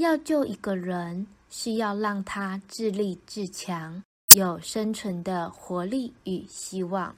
要救一个人是要让他自立自强有生存的活力与希望。